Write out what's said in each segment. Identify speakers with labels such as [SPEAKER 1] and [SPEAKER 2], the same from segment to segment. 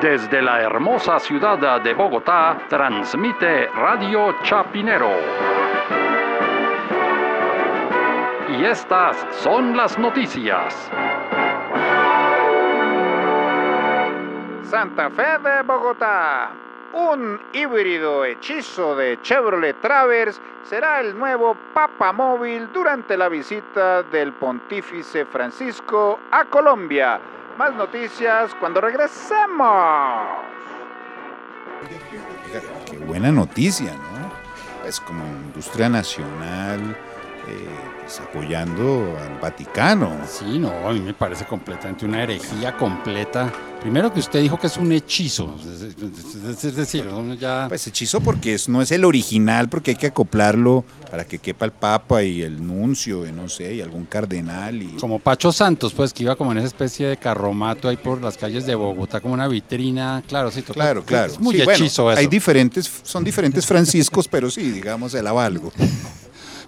[SPEAKER 1] Desde la hermosa ciudad de Bogotá, transmite Radio Chapinero. Y estas son las noticias.
[SPEAKER 2] Santa Fe de Bogotá. Un híbrido hechizo de Chevrolet Traverse será el nuevo Papa Móvil durante la visita del pontífice Francisco a Colombia. Más noticias cuando regresemos.
[SPEAKER 3] Qué buena noticia, ¿no? Es como industria nacional, eh, pues apoyando al Vaticano.
[SPEAKER 4] Sí, no, a mí me parece completamente una herejía completa. Primero que usted dijo que es un hechizo, es decir, ya...
[SPEAKER 3] Pues hechizo porque es, no es el original, porque hay que acoplarlo para que quepa el Papa y el nuncio, y no sé, y algún cardenal. Y...
[SPEAKER 4] Como Pacho Santos, pues que iba como en esa especie de carromato ahí por las calles de Bogotá, como una vitrina, claro, sí.
[SPEAKER 3] Claro, claro.
[SPEAKER 4] Es muy
[SPEAKER 3] Sí, bueno,
[SPEAKER 4] hechizo eso.
[SPEAKER 3] Hay diferentes, son diferentes franciscos, pero sí, digamos, el avalgo.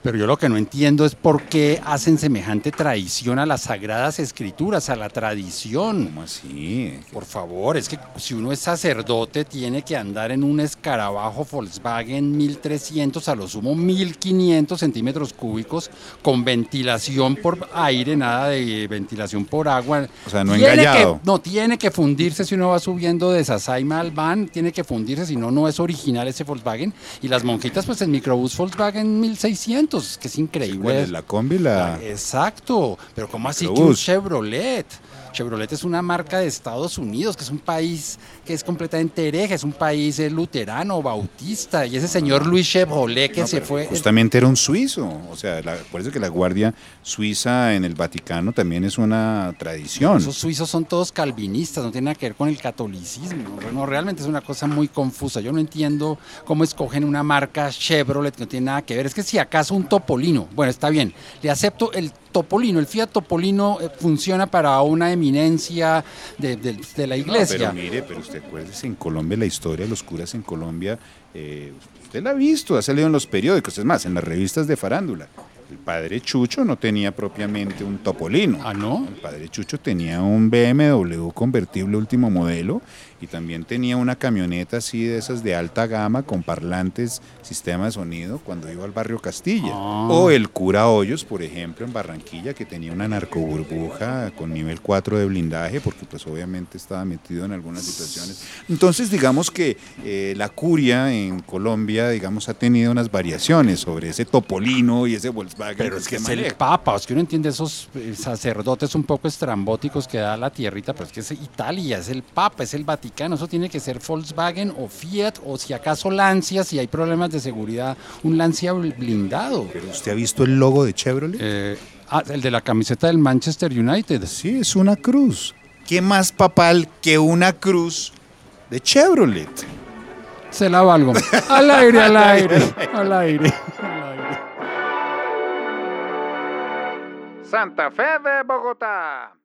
[SPEAKER 4] Pero yo lo que no entiendo es por qué hacen semejante traición a las sagradas escrituras, a la tradición.
[SPEAKER 3] ¿Cómo así?
[SPEAKER 4] Por favor, es que si uno es sacerdote tiene que andar en un escarabajo Volkswagen 1300 a lo sumo 1500 centímetros cúbicos con ventilación por aire, nada de ventilación por agua.
[SPEAKER 3] O sea, no
[SPEAKER 4] Tiene
[SPEAKER 3] engallado.
[SPEAKER 4] que- no, tiene que fundirse si uno va subiendo de Sasaima al van, tiene que fundirse, si no, no es original ese Volkswagen. Y las monjitas, pues el microbús Volkswagen 1600, que es increíble.
[SPEAKER 3] ¿Cuál es la combi? La...
[SPEAKER 4] Exacto, pero ¿cómo así que un. Chevrolet? Chevrolet es una marca de Estados Unidos, que es un país que es completamente hereje, es un país eh, luterano, bautista, y ese señor Luis Chevrolet que
[SPEAKER 3] No,
[SPEAKER 4] se fue...
[SPEAKER 3] Justamente era un suizo. O sea, la- por eso que la Guardia Suiza en el Vaticano también es una tradición.
[SPEAKER 4] Esos suizos son todos calvinistas, no tiene nada que ver con el catolicismo. No, realmente es una cosa muy confusa. Yo no entiendo cómo escogen una marca Chevrolet que no tiene nada que ver. Es que si acaso un Topolino, bueno, está bien, le acepto el Topolino, el Fiat Topolino eh, funciona para una eminencia de, de- de la
[SPEAKER 3] No,
[SPEAKER 4] iglesia.
[SPEAKER 3] pero mire, pero usted acuérdese en Colombia la historia de los curas en Colombia, eh, usted la ha visto, ha salido en los periódicos, es más, en las revistas de farándula. El padre Chucho no tenía propiamente un topolino.
[SPEAKER 4] Ah, ¿no?
[SPEAKER 3] El padre Chucho tenía un BMW convertible último modelo y también tenía una camioneta así de esas de alta gama con parlantes, sistema de sonido cuando iba al barrio Castilla.
[SPEAKER 4] Ah.
[SPEAKER 3] O el cura Hoyos, por ejemplo, en Barranquilla, que tenía una narcoburbuja con nivel 4 de blindaje, porque pues obviamente estaba metido en algunas situaciones. Entonces, digamos que eh, la curia en Colombia, digamos, ha tenido unas variaciones sobre ese Topolino y ese Volkswagen.
[SPEAKER 4] Pero es que es el Papa, es que uno entiende esos eh, sacerdotes un poco estrambóticos que da la tierrita, pero es que es Italia, es el Papa, es el Vaticano, eso tiene que ser Volkswagen o Fiat o si acaso Lancia, si hay problemas de seguridad, un Lancia bl- blindado.
[SPEAKER 3] ¿Pero usted ha visto el logo de Chevrolet?
[SPEAKER 4] Eh, ah, el de la camiseta del Manchester United.
[SPEAKER 3] Sí, es una cruz. ¿Qué más papal que una cruz de Chevrolet?
[SPEAKER 4] Se la valgo. Al aire, al aire, al aire. al aire.
[SPEAKER 2] Santa Fe de Bogotá.